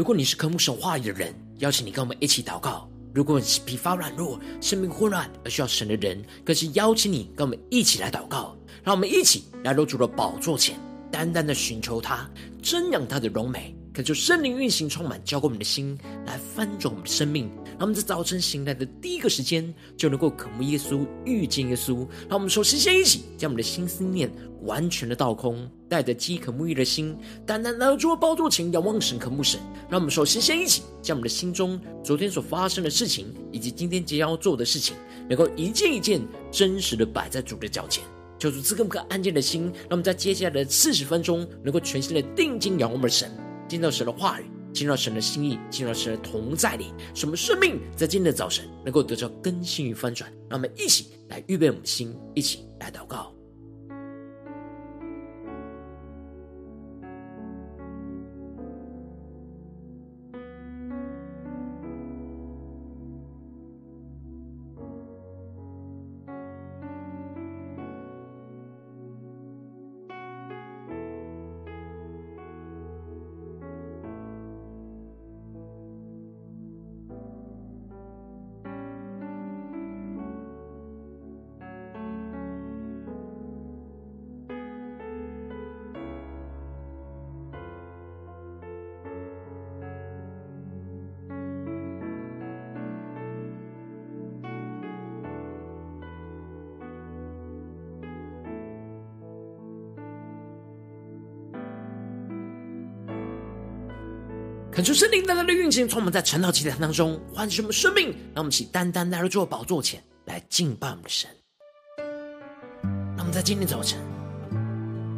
如果你是科目神话里的人，邀请你跟我们一起祷告；如果你是疲乏软弱、生命混乱而需要神的人，更是邀请你跟我们一起来祷告。让我们一起来到主的宝座前，单单的寻求他，瞻仰他的荣美。恳求圣灵运行，充满浇灌我们的心，来翻转我们的生命。让我们在早晨醒来的第一个时间，就能够渴慕耶稣，遇见耶稣。让我们首先先一起将我们的心思念完全的倒空，带着饥渴沐浴的心，单单来到主的宝座前，仰望神，渴慕神。让我们首先先一起将我们的心中昨天所发生的事情，以及今天即将要做的事情，能够一件一件真实的摆在主的脚前。求主赐给我们安静的心，让我们在接下来的四十分钟，能够全心的定睛仰望我们的神。听到神的话语，听到神的心意，听到神的同在里，什么生命在今天的早晨能够得到更新与翻转。让我们一起来预备我们的心，一起来祷告。恳求圣灵大大的运行，从我们在晨祷祭坛当中唤醒我们生命，让我们起单单来到主的宝座前来敬拜我们的神。让我们在今天早晨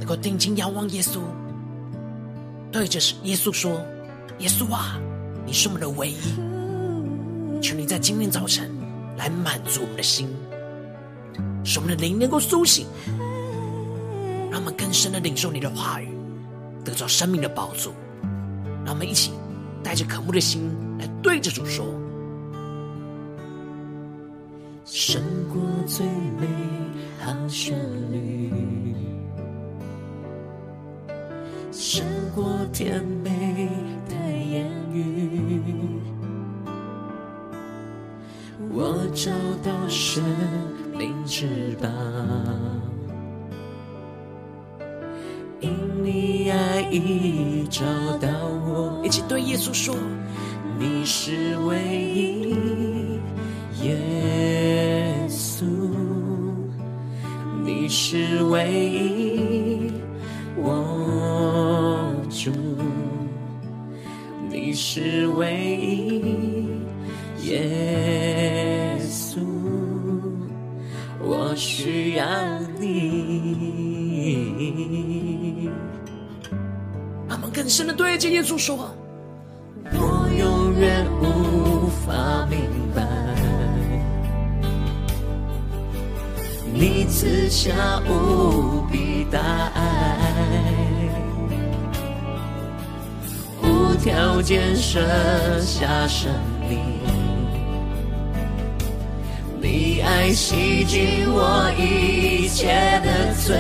能够定睛仰望耶稣，对着耶稣说：“耶稣啊，你是我们的唯一。求你在今天早晨来满足我们的心，使我们的灵能够苏醒，让我们更深的领受你的话语，得着生命的宝座。让我们一起。”带着渴慕的心来对着主说：胜过最美好旋律，胜过甜美的言语，我找到生命之宝。已找到我，一起对耶稣说：你是唯一，耶稣，你是唯一，我主，你是唯一，耶稣，我需要你。深深的对着耶稣说：“我永远无法明白，你赐下无比大爱，无条件舍下生命。”爱洗净我一切的罪。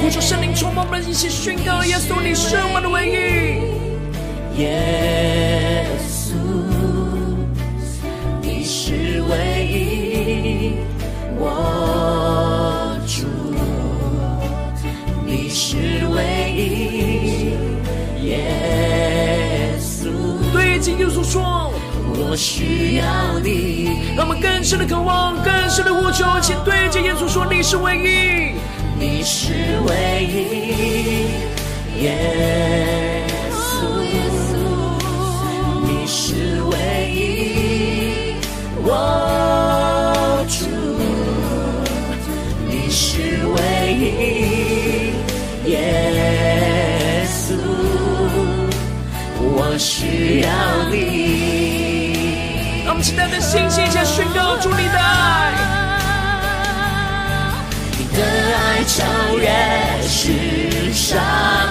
呼求圣灵充满我们，一起宣告：耶稣，你是我的唯一。耶稣，你是唯一。我主，你是唯一。耶稣，对着耶稣说。我需要你，让我们更深的渴望，更深的呼求，请对着耶稣说：“你是唯一，你是唯一，耶稣，你是唯一，我主，你是唯一，耶稣，我需要你。”期待的信心，下宣告主你的爱，你的爱超越世上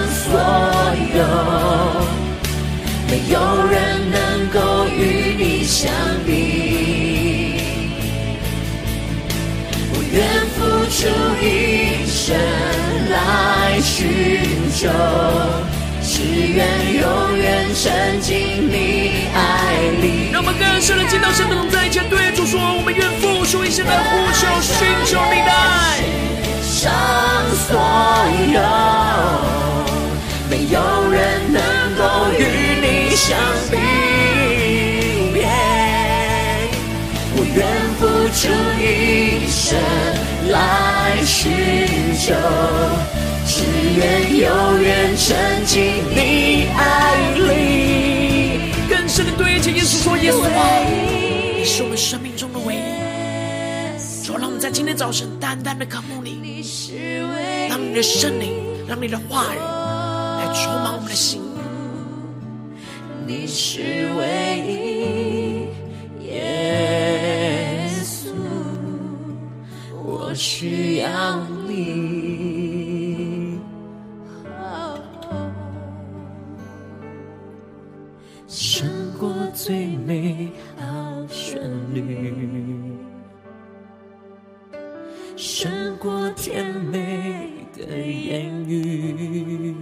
所有，没有人能够与你相比。我愿付出一生来寻求，愿永远沉浸你爱里。让我们更深的进到神的同在前，对主说：我们愿付出一生的呼求，寻求你的爱。世上所有，没有人能够与你相比。我愿付出一生来寻求。只愿永远沉浸你爱里。更深的对着耶稣说：“耶稣啊，你是我们生命中的唯一。主，让我们在今天早晨单单的渴慕你，让你的圣灵，让你的话语来充满我们的心。你是唯一，耶稣，我需要你。”美好旋律，胜过甜美的言语。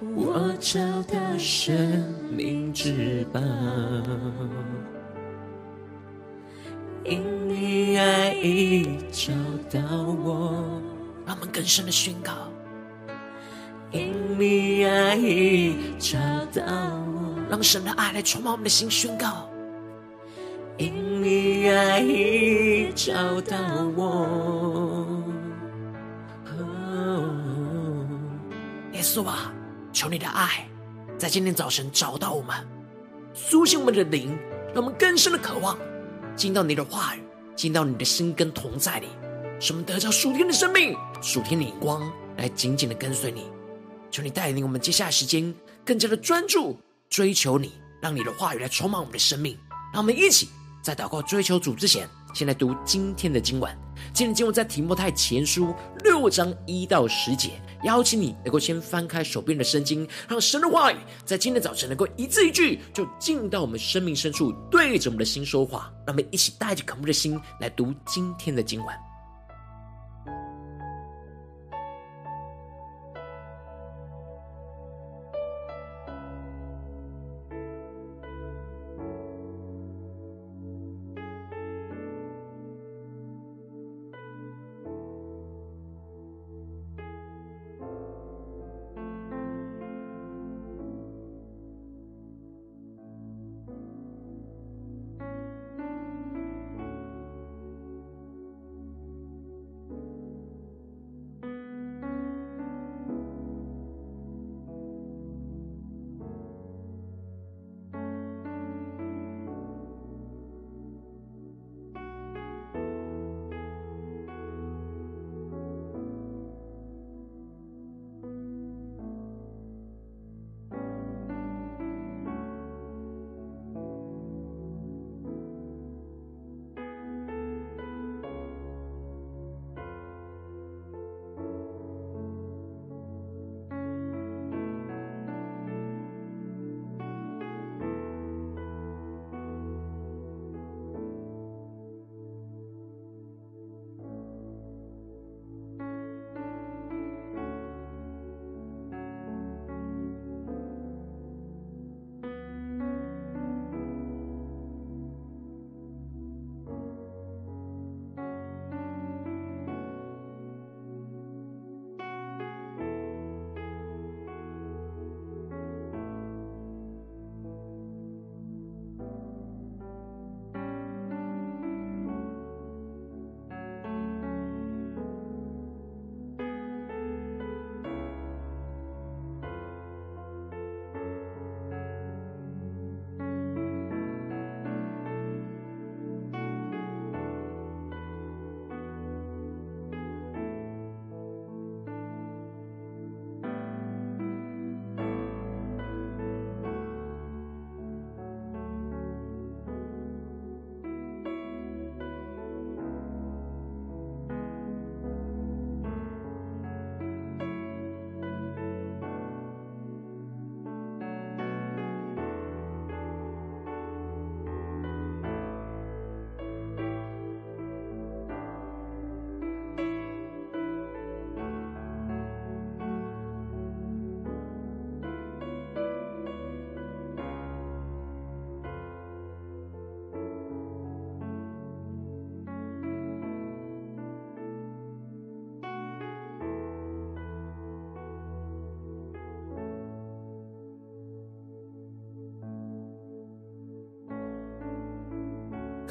我找到生命之宝，因你爱已找到我。让我们更深的宣告，因你爱已找到。让神的爱来充满我们的心，宣告。因你爱已找到我，耶稣啊，求你的爱在今天早晨找到我们，苏醒我们的灵，让我们更深的渴望进到你的话语，进到你的心跟同在里，使我们得着属天的生命、属天的眼光，来紧紧的跟随你。求你带领我们接下来时间更加的专注。追求你，让你的话语来充满我们的生命。让我们一起在祷告追求主之前，先来读今天的经文。今天经文在提摩太前书六章一到十节。邀请你能够先翻开手边的圣经，让神的话语在今天早晨能够一字一句就进到我们生命深处，对着我们的心说话。让我们一起带着渴慕的心来读今天的经文。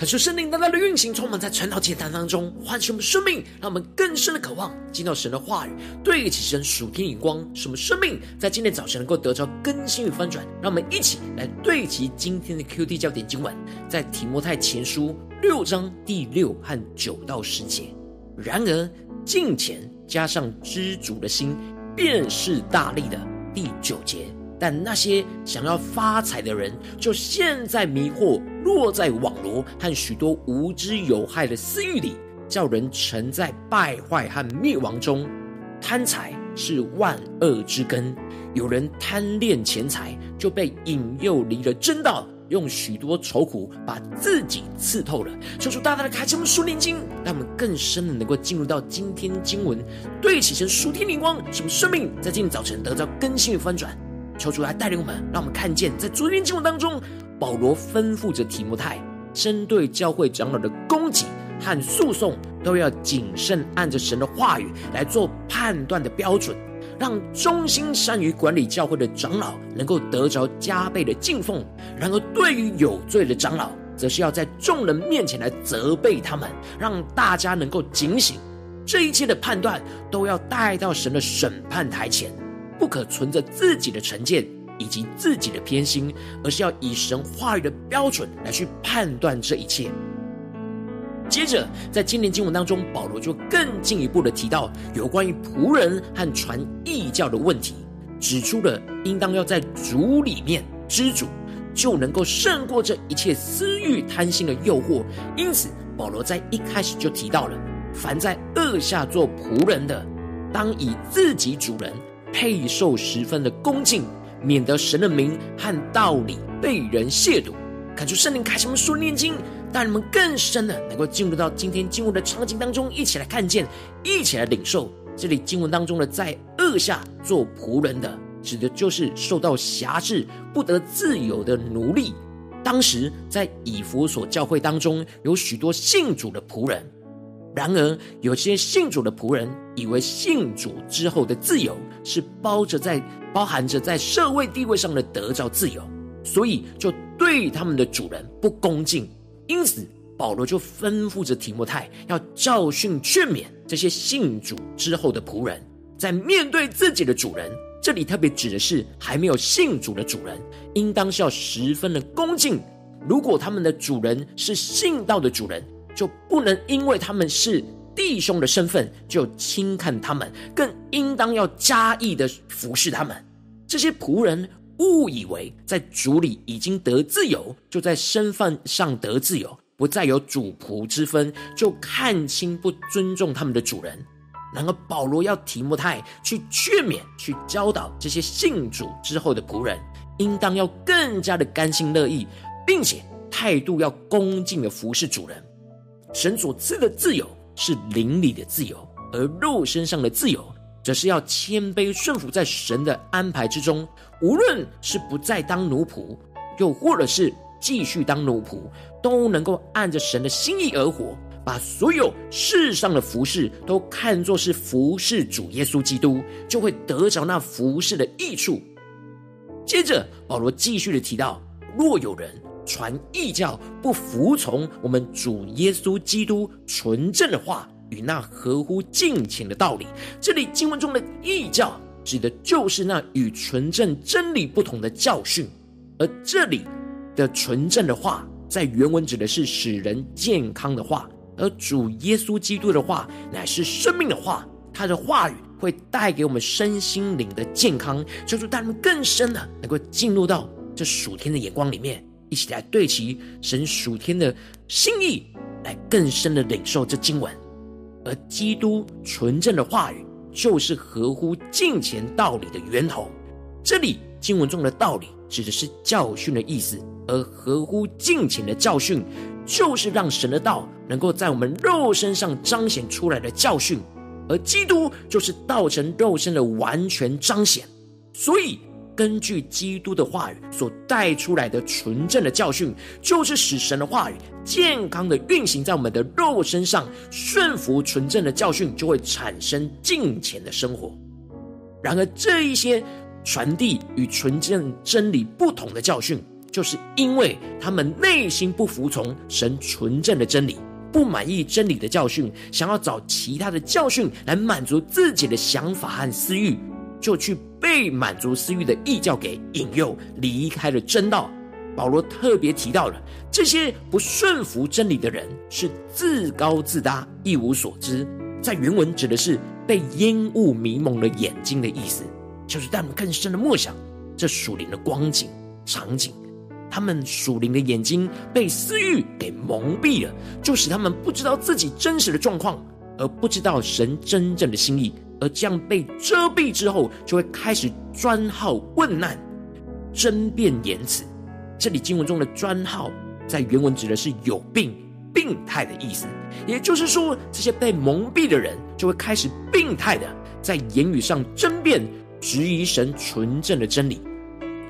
可是圣灵大大的运行，充满在晨祷祭坛当中，唤醒我们生命，让我们更深的渴望进到神的话语，对齐神属天眼光，使我们生命在今天早晨能够得着更新与翻转。让我们一起来对齐今天的 QD 焦点经文，在提摩太前书六章第六和九到十节。然而敬虔加上知足的心，便是大力的。第九节。但那些想要发财的人，就陷在迷惑，落在网罗和许多无知有害的私欲里，叫人沉在败坏和灭亡中。贪财是万恶之根，有人贪恋钱财，就被引诱离了真道，用许多愁苦把自己刺透了。求主大大的开启我们属灵经，让我们更深的能够进入到今天经文，对齐神属天灵光，使我们生命在今天早晨得到更新与翻转。求主来带领我们，让我们看见，在昨天经文当中，保罗吩咐着提摩太，针对教会长老的攻击和诉讼，都要谨慎按着神的话语来做判断的标准，让忠心善于管理教会的长老能够得着加倍的敬奉。然而，对于有罪的长老，则是要在众人面前来责备他们，让大家能够警醒。这一切的判断，都要带到神的审判台前。不可存着自己的成见以及自己的偏心，而是要以神话语的标准来去判断这一切。接着，在今年经文当中，保罗就更进一步的提到有关于仆人和传异教的问题，指出了应当要在主里面知足，就能够胜过这一切私欲贪心的诱惑。因此，保罗在一开始就提到了：凡在恶下做仆人的，当以自己主人。配受十分的恭敬，免得神的名和道理被人亵渎。看出圣灵开启我们属灵眼睛，让你们更深的能够进入到今天经文的场景当中，一起来看见，一起来领受。这里经文当中的在恶下做仆人的，指的就是受到辖制、不得自由的奴隶。当时在以弗所教会当中，有许多信主的仆人。然而，有些信主的仆人以为信主之后的自由是包着在包含着在社会地位上的得着自由，所以就对他们的主人不恭敬。因此，保罗就吩咐着提摩太要教训劝勉这些信主之后的仆人，在面对自己的主人，这里特别指的是还没有信主的主人，应当是要十分的恭敬。如果他们的主人是信道的主人，就不能因为他们是弟兄的身份就轻看他们，更应当要加意的服侍他们。这些仆人误以为在主里已经得自由，就在身份上得自由，不再有主仆之分，就看轻不尊重他们的主人。然而保罗要提摩太去劝勉、去教导这些信主之后的仆人，应当要更加的甘心乐意，并且态度要恭敬的服侍主人。神所赐的自由是灵里的自由，而肉身上的自由，则是要谦卑顺服在神的安排之中。无论是不再当奴仆，又或者是继续当奴仆，都能够按着神的心意而活，把所有世上的服事都看作是服事主耶稣基督，就会得着那服事的益处。接着，保罗继续的提到：若有人传异教，不服从我们主耶稣基督纯正的话与那合乎敬虔的道理。这里经文中的异教，指的就是那与纯正真理不同的教训。而这里的纯正的话，在原文指的是使人健康的话，而主耶稣基督的话乃是生命的话，他的话语会带给我们身心灵的健康，求主带我们更深的能够进入到这属天的眼光里面。一起来对齐神属天的心意，来更深的领受这经文。而基督纯正的话语，就是合乎敬虔道理的源头。这里经文中的道理，指的是教训的意思；而合乎敬虔的教训，就是让神的道能够在我们肉身上彰显出来的教训。而基督就是道成肉身的完全彰显。所以。根据基督的话语所带出来的纯正的教训，就是使神的话语健康的运行在我们的肉身上。顺服纯正的教训，就会产生敬虔的生活。然而，这一些传递与纯正真理不同的教训，就是因为他们内心不服从神纯正的真理，不满意真理的教训，想要找其他的教训来满足自己的想法和私欲，就去被满足私欲的异教给引诱，离开了真道。保罗特别提到了这些不顺服真理的人是自高自大、一无所知，在原文指的是被烟雾迷蒙了眼睛的意思，就是带我们更深的默想这属灵的光景场景。他们属灵的眼睛被私欲给蒙蔽了，就使他们不知道自己真实的状况，而不知道神真正的心意，而这样被遮蔽之后，就会开始专好问难、争辩言辞。这里经文中的专好，在原文指的是有病、病态的意思。也就是说，这些被蒙蔽的人，就会开始病态的在言语上争辩、质疑神纯正的真理。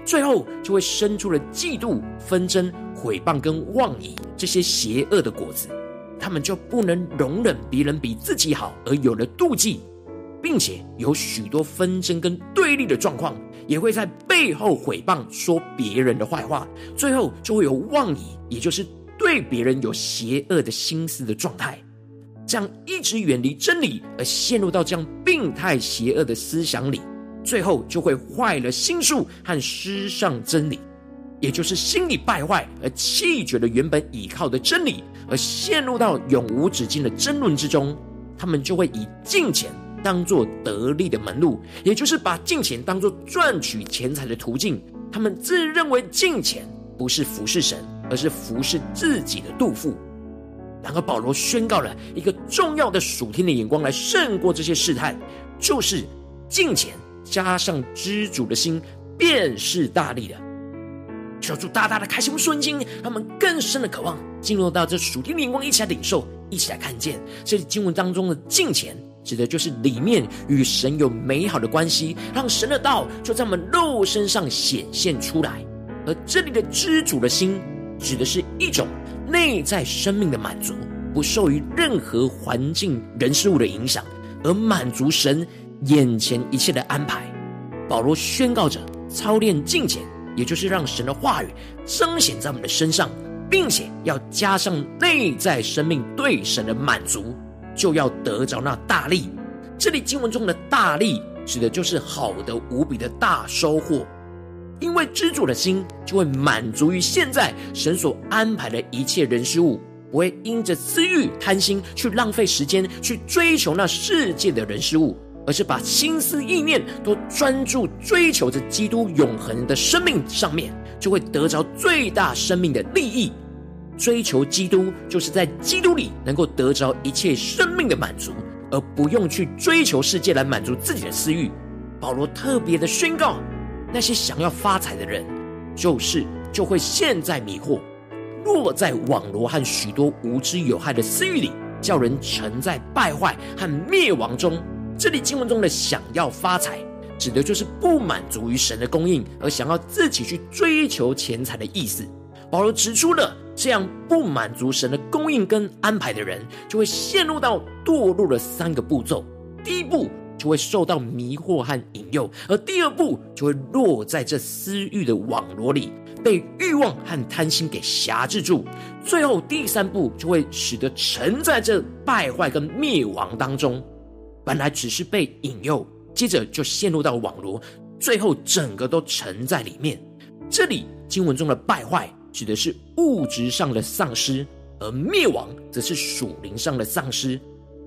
最后就会生出了嫉妒、纷争、毁谤跟妄疑这些邪恶的果子，他们就不能容忍别人比自己好，而有了妒忌，并且有许多纷争跟对立的状况，也会在背后毁谤说别人的坏话，最后就会有妄疑，也就是对别人有邪恶的心思的状态，这样一直远离真理，而陷入到这样病态邪恶的思想里。最后就会坏了心术和失上真理，也就是心理败坏而弃绝了原本倚靠的真理，而陷入到永无止境的争论之中。他们就会以金钱当做得利的门路，也就是把金钱当做赚取钱财的途径。他们自认为金钱不是服侍神，而是服侍自己的肚腹。然而保罗宣告了一个重要的属天的眼光来胜过这些试探，就是金钱。加上知足的心，便是大利的。求主大大的开心瞬间，他们更深的渴望进入到这属天的眼光，一起来领受，一起来看见。这经文当中的金钱，指的就是里面与神有美好的关系，让神的道就在我们肉身上显现出来。而这里的知足的心，指的是一种内在生命的满足，不受于任何环境、人事物的影响，而满足神。眼前一切的安排，保罗宣告着操练敬虔，也就是让神的话语彰显在我们的身上，并且要加上内在生命对神的满足，就要得着那大利。这里经文中的大利，指的就是好的无比的大收获，因为知足的心就会满足于现在神所安排的一切人事物，不会因着私欲贪心去浪费时间去追求那世界的人事物。而是把心思意念都专注追求着基督永恒的生命上面，就会得着最大生命的利益。追求基督，就是在基督里能够得着一切生命的满足，而不用去追求世界来满足自己的私欲。保罗特别的宣告，那些想要发财的人，就是就会陷在迷惑，落在网罗和许多无知有害的私欲里，叫人沉在败坏和灭亡中。这里经文中的想要发财，指的就是不满足于神的供应，而想要自己去追求钱财的意思。保罗指出了这样不满足神的供应跟安排的人，就会陷入到堕落的三个步骤。第一步就会受到迷惑和引诱，而第二步就会落在这私欲的网罗里，被欲望和贪心给挟制住。最后第三步就会使得沉在这败坏跟灭亡当中。本来只是被引诱，接着就陷入到网罗，最后整个都沉在里面。这里经文中的败坏指的是物质上的丧失，而灭亡则是属灵上的丧失。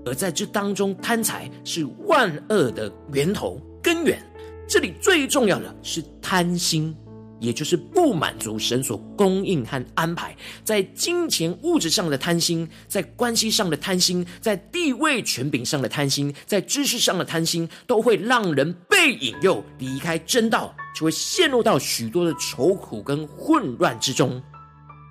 而在这当中，贪财是万恶的源头根源。这里最重要的是贪心。也就是不满足神所供应和安排，在金钱物质上的贪心，在关系上的贪心，在地位权柄上的贪心，在知识上的贪心，都会让人被引诱离开真道，就会陷入到许多的愁苦跟混乱之中。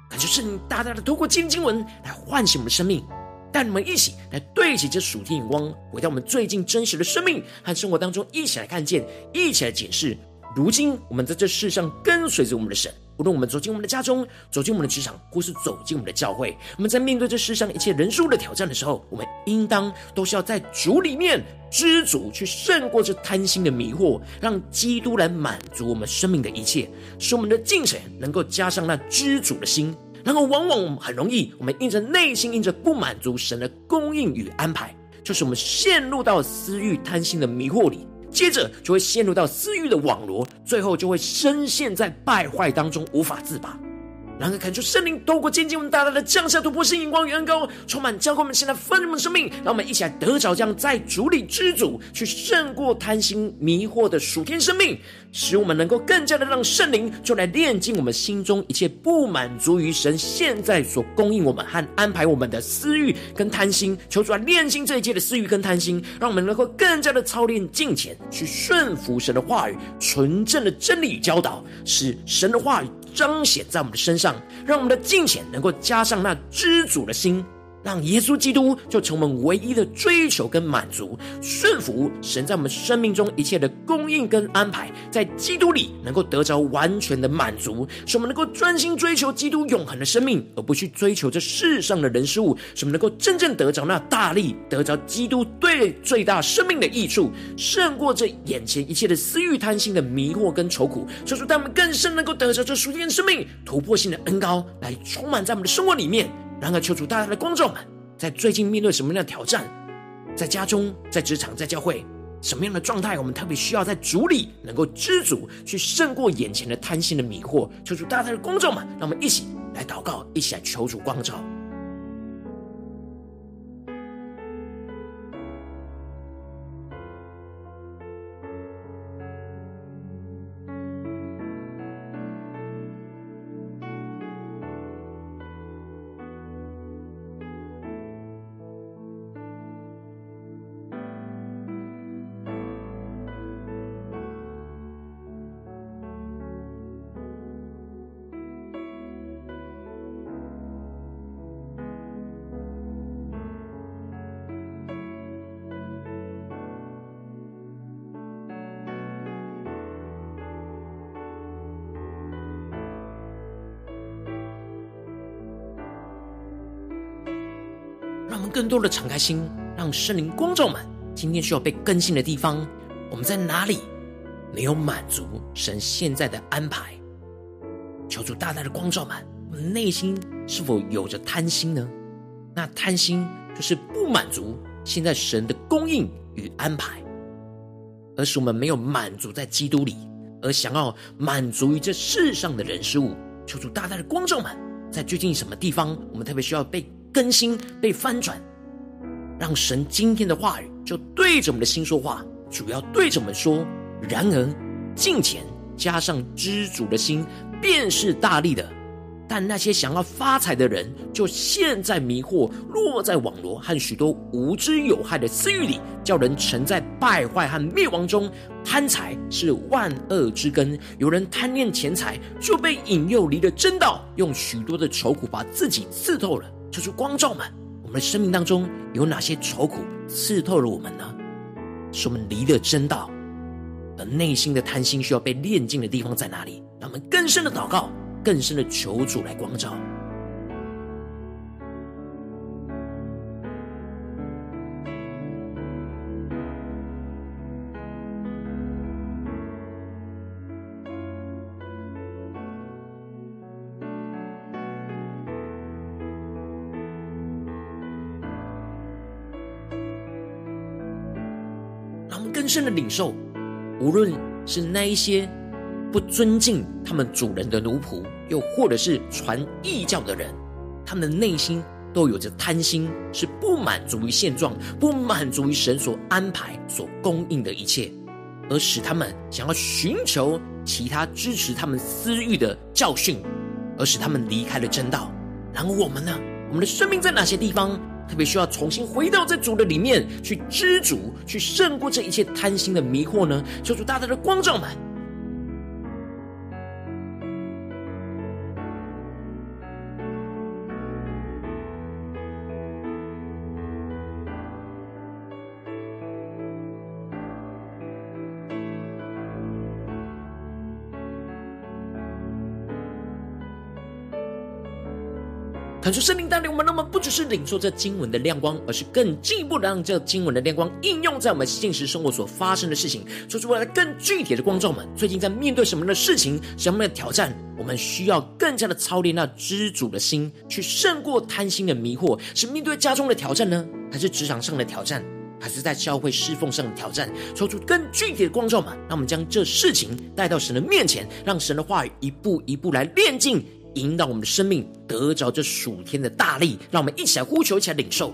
感谢圣灵大大的透过今天经文来唤醒我们的生命，带你们一起来对齐这属天眼光，回到我们最近真实的生命和生活当中，一起来看见，一起来解释。如今我们在这世上跟随着我们的神，无论我们走进我们的家中，走进我们的职场，或是走进我们的教会，我们在面对这世上一切人数的挑战的时候，我们应当都是要在主里面知足，去胜过这贪心的迷惑，让基督来满足我们生命的一切，使我们的敬神能够加上那知足的心。然后，往往我们很容易，我们因着内心因着不满足神的供应与安排，就是我们陷入到私欲贪心的迷惑里，接着就会陷入到私欲的网罗，最后就会深陷在败坏当中，无法自拔。然后，恳求圣灵透过渐进我们大大的降下突破性眼光与恩膏，充满浇灌我们现在丰盛的生命，让我们一起来得着这样在主里知足，去胜过贪心迷惑的属天生命，使我们能够更加的让圣灵就来炼净我们心中一切不满足于神现在所供应我们和安排我们的私欲跟贪心，求主来炼净这一切的私欲跟贪心，让我们能够更加的操练敬虔，去顺服神的话语，纯正的真理与教导，使神的话语。彰显在我们的身上，让我们的敬虔能够加上那知足的心。让耶稣基督就成为我们唯一的追求跟满足，顺服神在我们生命中一切的供应跟安排，在基督里能够得着完全的满足，使我们能够专心追求基督永恒的生命，而不去追求这世上的人事物，使我们能够真正得着那大力，得着基督对最大生命的益处，胜过这眼前一切的私欲贪心的迷惑跟愁苦，说出他们更深能够得着这属天的生命突破性的恩膏，来充满在我们的生活里面。然而，求主大家的光照们，在最近面对什么样的挑战，在家中、在职场、在教会，什么样的状态，我们特别需要在主里能够知足，去胜过眼前的贪心的迷惑。求主大家的光照们，让我们一起来祷告，一起来求主光照。更多的敞开心，让圣灵光照们。今天需要被更新的地方，我们在哪里没有满足神现在的安排？求主大大的光照们，我们内心是否有着贪心呢？那贪心就是不满足现在神的供应与安排，而是我们没有满足在基督里，而想要满足于这世上的人事物。求主大大的光照们，在最近什么地方，我们特别需要被更新、被翻转，让神今天的话语就对着我们的心说话，主要对着我们说。然而，敬虔加上知足的心，便是大利的。但那些想要发财的人，就陷在迷惑、落在网罗和许多无知有害的私欲里，叫人沉在败坏和灭亡中。贪财是万恶之根，有人贪恋钱财，就被引诱离了真道，用许多的愁苦把自己刺透了。求主光照们，我们的生命当中有哪些愁苦刺透了我们呢？是我们离了真道，而内心的贪心需要被炼净的地方在哪里？让我们更深的祷告，更深的求主来光照。深的领受，无论是那一些不尊敬他们主人的奴仆，又或者是传异教的人，他们的内心都有着贪心，是不满足于现状，不满足于神所安排、所供应的一切，而使他们想要寻求其他支持他们私欲的教训，而使他们离开了真道。然后我们呢？我们的生命在哪些地方？特别需要重新回到这主的里面去知足，去胜过这一切贪心的迷惑呢？求主大大的光照们。恳求圣灵带领我们，那么不只是领受这经文的亮光，而是更进一步的让这经文的亮光应用在我们现实生活所发生的事情，说出来更具体的光照们。最近在面对什么样的事情，什么样的挑战，我们需要更加的操练那知足的心，去胜过贪心的迷惑。是面对家中的挑战呢，还是职场上的挑战？还是在教会侍奉上的挑战，抽出更具体的光照嘛？让我们将这事情带到神的面前，让神的话语一步一步来炼净，引导我们的生命得着这属天的大力。让我们一起来呼求，一起来领受。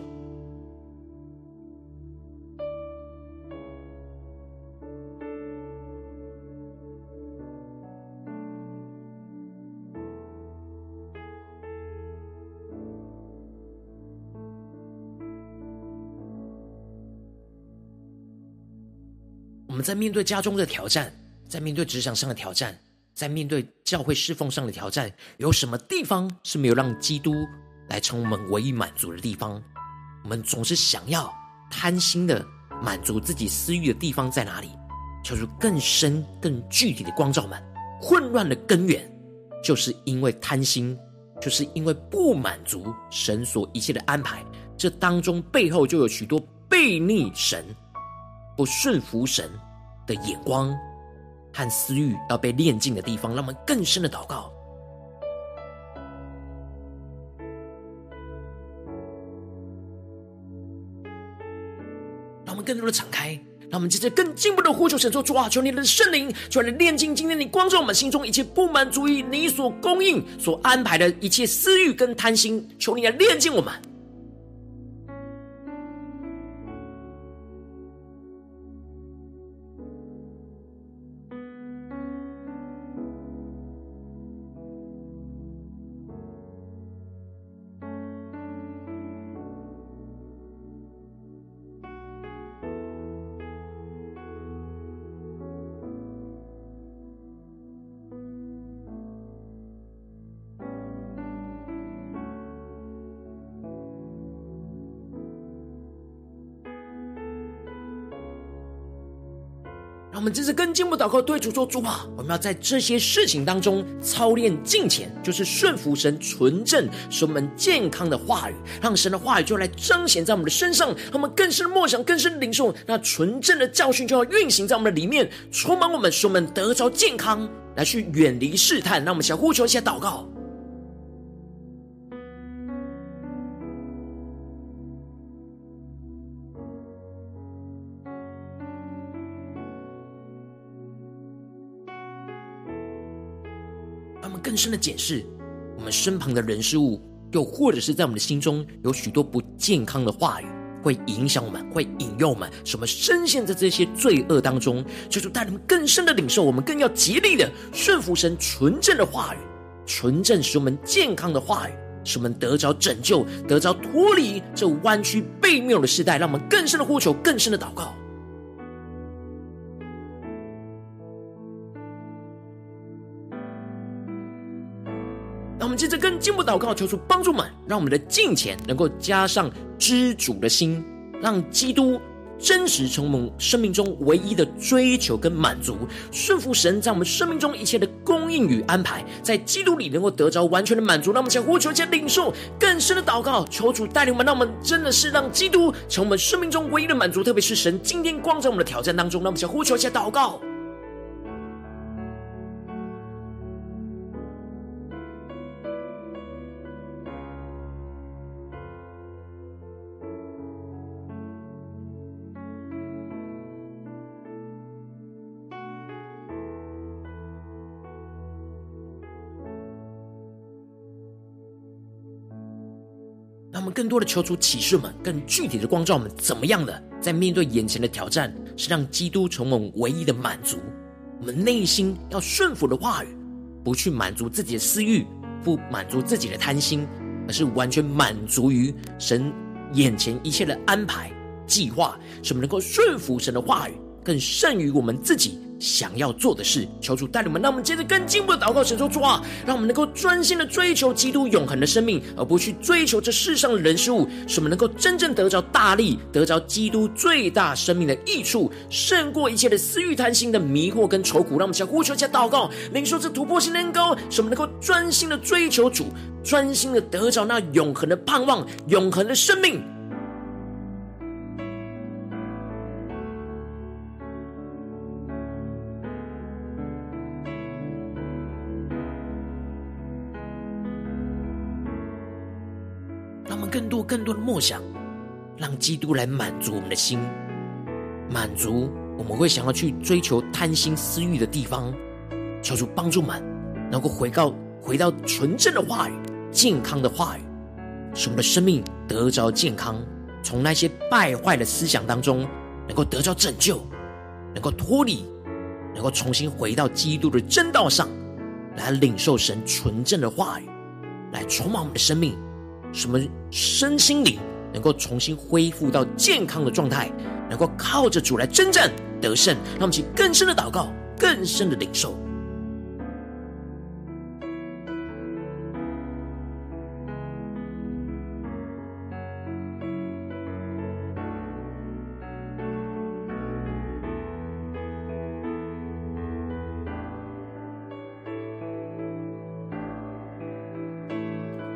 我们在面对家中的挑战，在面对职场上的挑战，在面对教会侍奉上的挑战，有什么地方是没有让基督来成我们唯一满足的地方？我们总是想要贪心的满足自己私欲的地方在哪里？求出更深、更具体的光照们。混乱的根源，就是因为贪心，就是因为不满足神所一切的安排。这当中背后就有许多悖逆神、不顺服神的眼光和私欲要被炼净的地方，让我们更深的祷告，让我们更多的敞开，让我们接着更进一步的呼求神说：主啊，求你的圣灵，求你炼净今天你光照我们心中一切不满足于你所供应、所安排的一切私欲跟贪心，求你来炼净我们。我们这次跟进步祷告，对主说：“主啊，我们要在这些事情当中操练敬虔，就是顺服神纯正、使我们健康的话语，让神的话语就来彰显在我们的身上。让我们更深的默想，更深的领受那纯正的教训，就要运行在我们的里面，充满我们，使我们得着健康，来去远离试探。让我们先呼求一下祷告。”深的检视我们身旁的人事物，又或者是在我们的心中有许多不健康的话语，会影响我们，会引诱我们，使我们深陷在这些罪恶当中。求主带领我们更深的领受，我们更要竭力的顺服神纯正的话语，纯正使我们健康的话语，使我们得着拯救，得着脱离这弯曲悖谬的时代。让我们更深的呼求，更深的祷告。接着更进步祷告，求主帮助们，让我们的敬虔能够加上知足的心，让基督真实成为我们生命中唯一的追求跟满足，顺服神在我们生命中一切的供应与安排，在基督里能够得着完全的满足。让我们想呼求，且领受更深的祷告，求主带领我们，让我们真的是让基督成为我们生命中唯一的满足，特别是神今天光在我们的挑战当中，让我们想呼求，且祷告。更多的求主启示们，更具体的光照我们，怎么样的在面对眼前的挑战，是让基督成为我们唯一的满足。我们内心要顺服的话语，不去满足自己的私欲，不满足自己的贪心，而是完全满足于神眼前一切的安排计划，使我们能够顺服神的话语，更胜于我们自己想要做的事。求主带领我们，让我们接着更进一步的祷告，神说主啊，让我们能够专心的追求基督永恒的生命，而不去追求这世上的人事物，使我们能够真正得着大力，得着基督最大生命的益处，胜过一切的私欲贪心的迷惑跟愁苦。让我们向呼求、加祷告，领受这突破性的恩膏，使我们能够专心的追求主，专心的得着那永恒的盼望、永恒的生命。更多的梦想，让基督来满足我们的心，满足我们会想要去追求贪心私欲的地方。求主帮助们，能够回到回到纯正的话语、健康的话语，使我们的生命得着健康，从那些败坏的思想当中能够得着拯救，能够脱离，能够重新回到基督的正道上，来领受神纯正的话语，来充满我们的生命。什么身心灵能够重新恢复到健康的状态，能够靠着主来征战得胜，让我们去更深的祷告，更深的领受。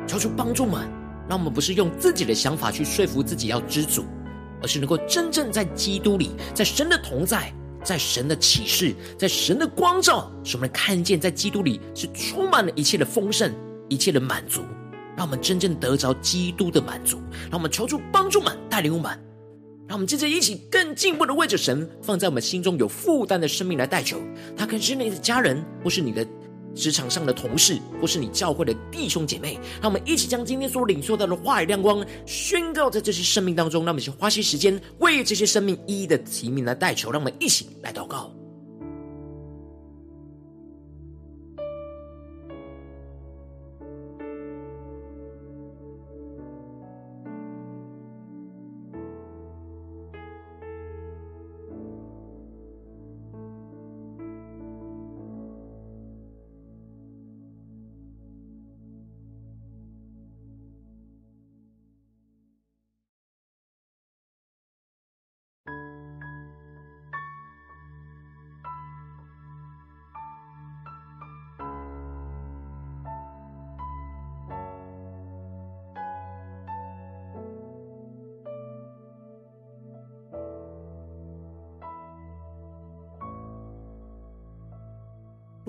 求主帮助们。让我们不是用自己的想法去说服自己要知足，而是能够真正在基督里，在神的同在，在神的启示，在神的光照，使我们看见在基督里是充满了一切的丰盛，一切的满足。让我们真正得着基督的满足。让我们求主帮助们，带领我们。让我们接着一起更进一步的为着神放在我们心中有负担的生命来代求。他可能是你的家人，或是你的。职场上的同事，或是你教会的弟兄姐妹，让我们一起将今天所领受到的话语亮光宣告在这些生命当中。让我们先花些时间为这些生命一一的提名来代求。让我们一起来祷告。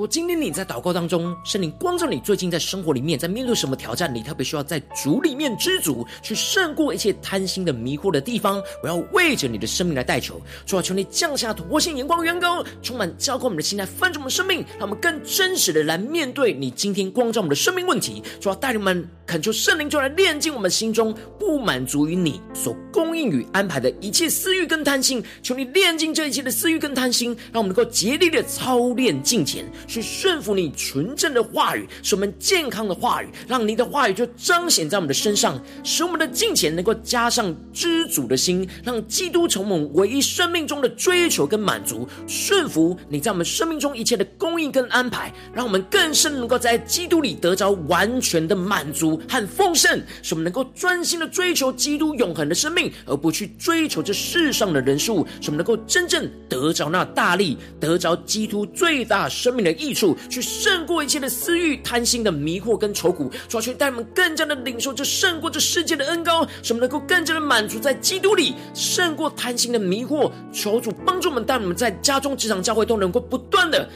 今天你在祷告当中，圣灵光照你，最近在生活里面在面对什么挑战，你特别需要在主里面知足，去胜过一切贪心的迷惑的地方。我要为着你的生命来代求，主啊，求你降下突破性眼光，远高，充满浇灌我们的心，来翻转我们的生命，让我们更真实的来面对你今天光照我们的生命问题。主啊，带领我们恳求圣灵就来炼净我们心中不满足于你所供应与安排的一切私欲跟贪心。求你炼净这一切的私欲跟贪心，让我们能够竭力的操练敬虔。去顺服你纯正的话语，使我们健康的话语，让你的话语就彰显在我们的身上，使我们的敬虔能够加上知足的心，让基督成为我们唯一生命中的追求跟满足。顺服你在我们生命中一切的供应跟安排，让我们更深能够在基督里得着完全的满足和丰盛，使我们能够专心的追求基督永恒的生命，而不去追求这世上的人数，使我们能够真正得着那大力，得着基督最大生命的益处，去胜过一切的私欲、贪心的迷惑跟愁苦，主要去带我们更加的领受这胜过这世界的恩膏，使我们能够更加的满足在基督里，胜过贪心的迷惑。求主帮助我们，带我们在家中、职场、教会都能够不断的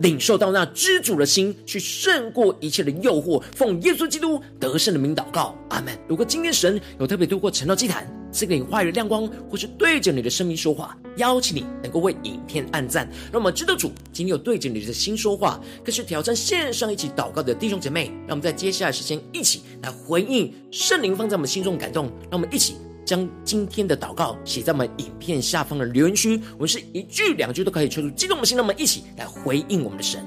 领受到那知足的心，去胜过一切的诱惑。奉耶稣基督得胜的名祷告，阿门。如果今天神有特别透过晨祷祭坛。赐给你话语的亮光，或是对着你的生命说话，邀请你能够为影片按赞，让我们知道主今天有对着你的心说话，更是挑战线上一起祷告的弟兄姐妹。让我们在接下来时间一起来回应圣灵放在我们心中的感动，让我们一起将今天的祷告写在我们影片下方的留言区，我们是一句两句都可以抽出激动的心，让我们一起来回应我们的神。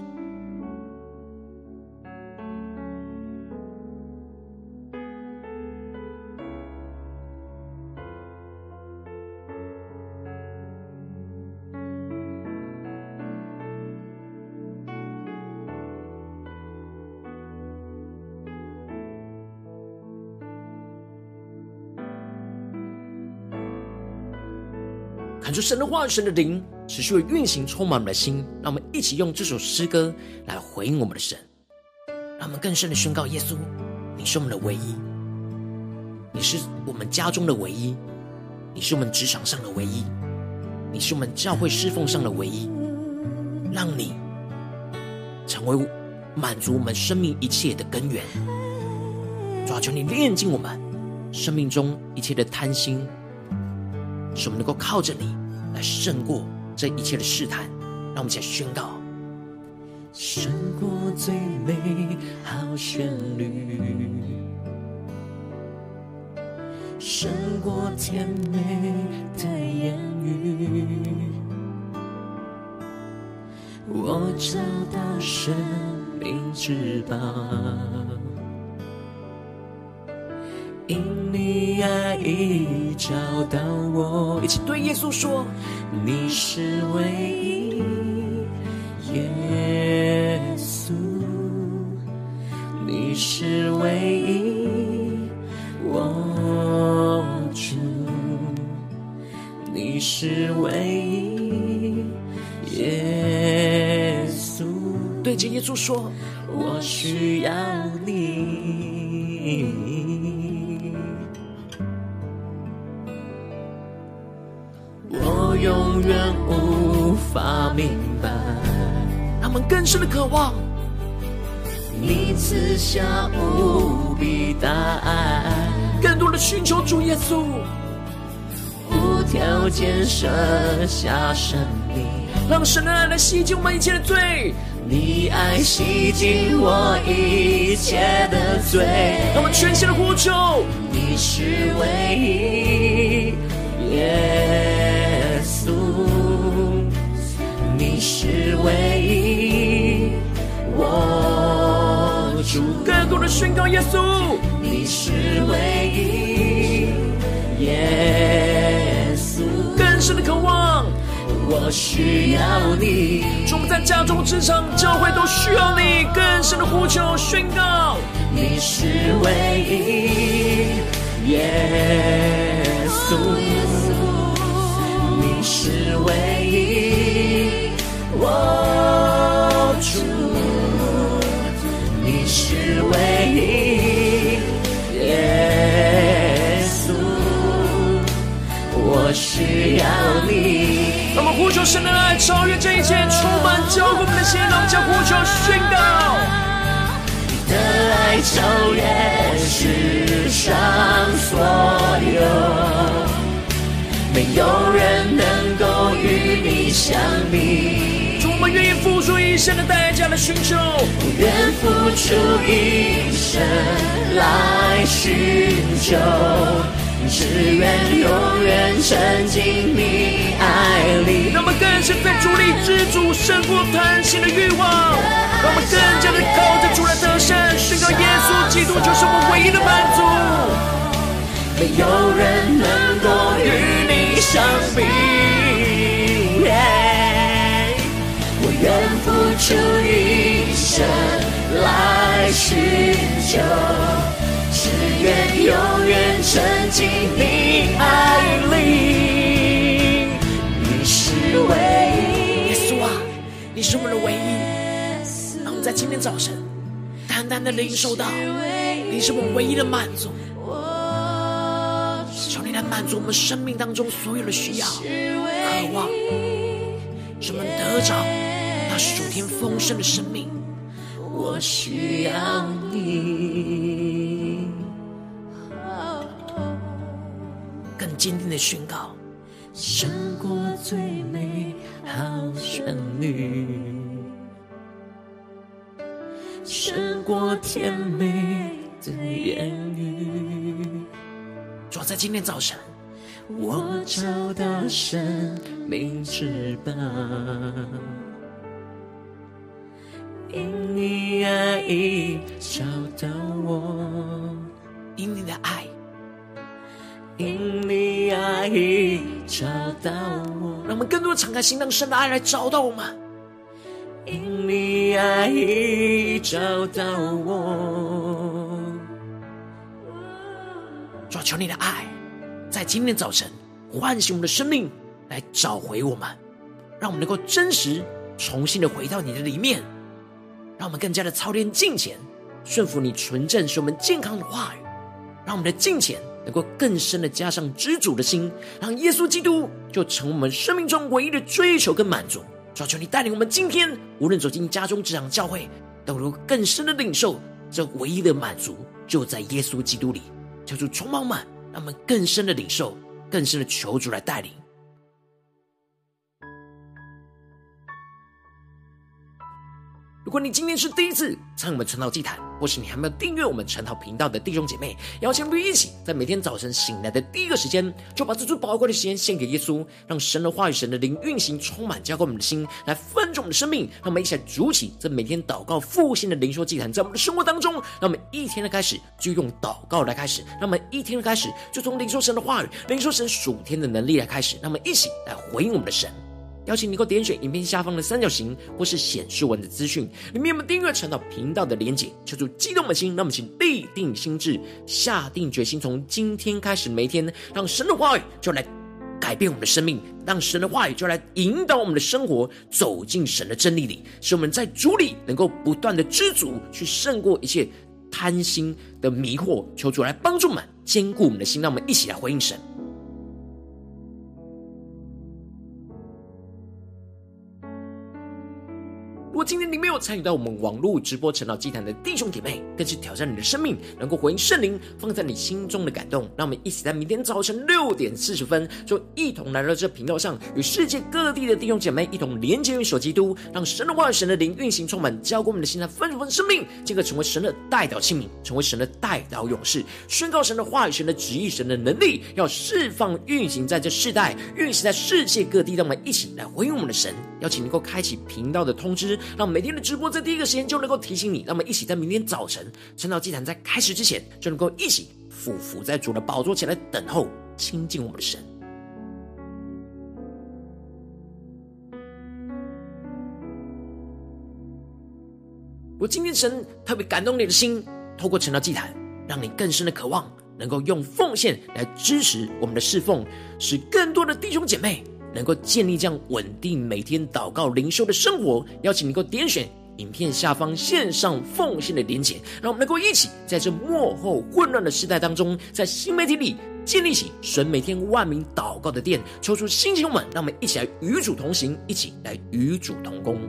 神的话语、神的灵，持续会运行，充满我们的心。让我们一起用这首诗歌来回应我们的神，让我们更深的宣告：耶稣，你是我们的唯一，你是我们家中的唯一，你是我们职场上的唯一，你是我们教会侍奉上的唯一。让你成为满足我们生命一切的根源。主啊，求你炼净我们生命中一切的贪心。使我们能够靠着你来胜过这一切的试探，让我们一起来宣告：胜过最美好旋律，胜过甜美的言语，我找到生命之宝。因你爱已找到我，一起对耶稣说：你是唯一，耶稣，你是唯一，我主，你是唯一，耶稣。对着耶稣说：我需要你。永远无法明白，他们更深的渴望，你赐下无比大爱，更多的寻求主耶稣，无条件舍下生命，让神的爱来洗净我们一切的罪，你爱洗净我一切的罪，让我们全心的呼求，你是唯一。主。更多的宣告耶稣，你是唯一，耶稣。更深的渴望，我需要你。主，我们在家中、职场、教会都需要你。更深的呼求宣告，你是唯一，耶稣。你是唯一，我主，你是唯一，耶稣，我需要你。让我们呼求神的爱，超越这一切，充满交给我们的心，让我们将呼求宣告。你的爱超越世上所有。没有人能够与你相比。主，我们愿意付出一生的代价来寻求，我愿付出一生来寻求，只愿永远沉浸你爱里。让我们更深在主里知足，胜过贪心的欲望。让我们更加的靠着主来得胜，宣告耶稣基督就是我唯一的满足。没有人能够与你。相比愿付出一生来寻求，只愿永远沉浸你爱里。你是唯一，耶稣啊，你是我们的唯一。让我们在今天早晨，单单的领受到，你是我们唯一的满足。求你来满足我们生命当中所有的需要、渴望，使我们得着那属天丰盛的生命。我需要你，更坚定的宣告，胜过最美好旋律，胜过甜美的言语。主要在今天早晨，我找到生命之宝，因你爱已找到我，因你的爱，因你爱已找到我，让我们更多敞开心，让神的爱来找到我们，因你爱已找到我。主求你的爱，在今天早晨唤醒我们的生命，来找回我们，让我们能够真实重新的回到你的里面，让我们更加的操练敬虔，顺服你纯正使我们健康的话语，让我们的敬虔能够更深的加上知足的心，让耶稣基督就成我们生命中唯一的追求跟满足。求求你带领我们今天无论走进家中、职场、教会，都能更深的领受这唯一的满足，就在耶稣基督里。求主充满我们，让我们更深的领受，更深的求主来带领。如果你今天是第一次参与我们晨祷祭坛，或是你还没有订阅我们晨祷频道的弟兄姐妹，邀请我们一起在每天早晨醒来的第一个时间，就把这最宝贵的时间献给耶稣，让神的话语、神的灵运行，充满浇灌我们的心，来分盛我们的生命。让我们一起来主起这每天祷告复兴的灵修祭坛，在我们的生活当中，让我们一天的开始就用祷告来开始，让我们一天的开始就从领受神的话语、领受神属天的能力来开始，让我们一起来回应我们的神。邀请你能够点选影片下方的三角形，或是显示文的资讯，里面有没有订阅晨祷频道的连结？求主激动的心，让我们请立定心智，下定决心，从今天开始，每一天让神的话语就来改变我们的生命，让神的话语就来引导我们的生活，走进神的真理里，使我们在主里能够不断的知足，去胜过一切贪心的迷惑。求主来帮助我们，坚固我们的心，让我们一起来回应神。参与到我们网络直播晨祷祭坛的弟兄姐妹，更是挑战你的生命，能够回应圣灵放在你心中的感动。让我们一起在明天早晨六点四十分，就一同来到这频道上，与世界各地的弟兄姐妹一同连接、与所基督，让神的话语、神的灵运行，充满浇灌我们的心，来丰盛生命，进而成为神的代表器皿，成为神的代表勇士，宣告神的话语、神的旨意、神的能力，要释放运行在这世代，运行在世界各地。让我们一起来回应我们的神，邀请能够开启频道的通知。让每天的直播在第一个时间就能够提醒你，让我们一起在明天早晨晨祷祭坛在开始之前，就能够一起俯伏在主的宝座前来等候亲近我们的神。我今天神特别感动你的心，透过晨祷祭坛，让你更深的渴望，能够用奉献来支持我们的侍奉，使更多的弟兄姐妹。能够建立这样稳定每天祷告灵修的生活，邀请你能够点选影片下方线上奉献的连结，让我们能够一起在这幕后混乱的时代当中，在新媒体里建立起神每天万名祷告的殿，抽出新弟兄们，让我们一起来与主同行，一起来与主同工。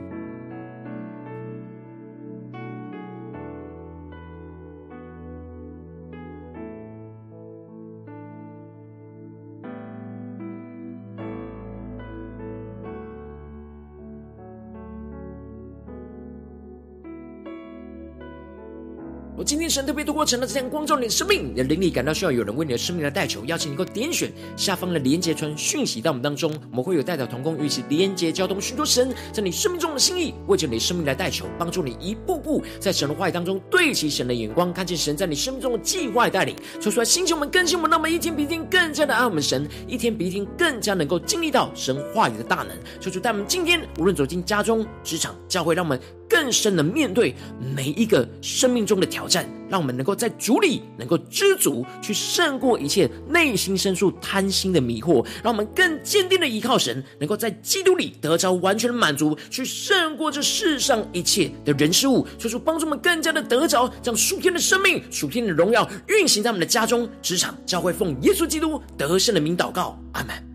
今天神特别透过晨祷祭坛光照你的生命，你的灵里感到需要有人为你的生命来代求，邀请你够点选下方的连结传讯息到我们当中，我们会有代表同工与其连结交通，寻求神在你生命中的心意，为着你生命来代求，帮助你一步步在神的话语当中对齐神的眼光，看见神在你生命中的计划带领，说出来，星球们更新我们，让我们一天比一天更加的爱我们神，一天比一天更加能够经历到神话语的大能，说出带我们今天无论走进家中、职场、教会，让我们。更深的面对每一个生命中的挑战，让我们能够在主里能够知足，去胜过一切内心深处贪心的迷惑，让我们更坚定的依靠神，能够在基督里得着完全的满足，去胜过这世上一切的人事物，说出帮助我们更加的得着这样属天的生命、属天的荣耀运行在我们的家中、职场、教会，奉耶稣基督得胜的名祷告，阿门。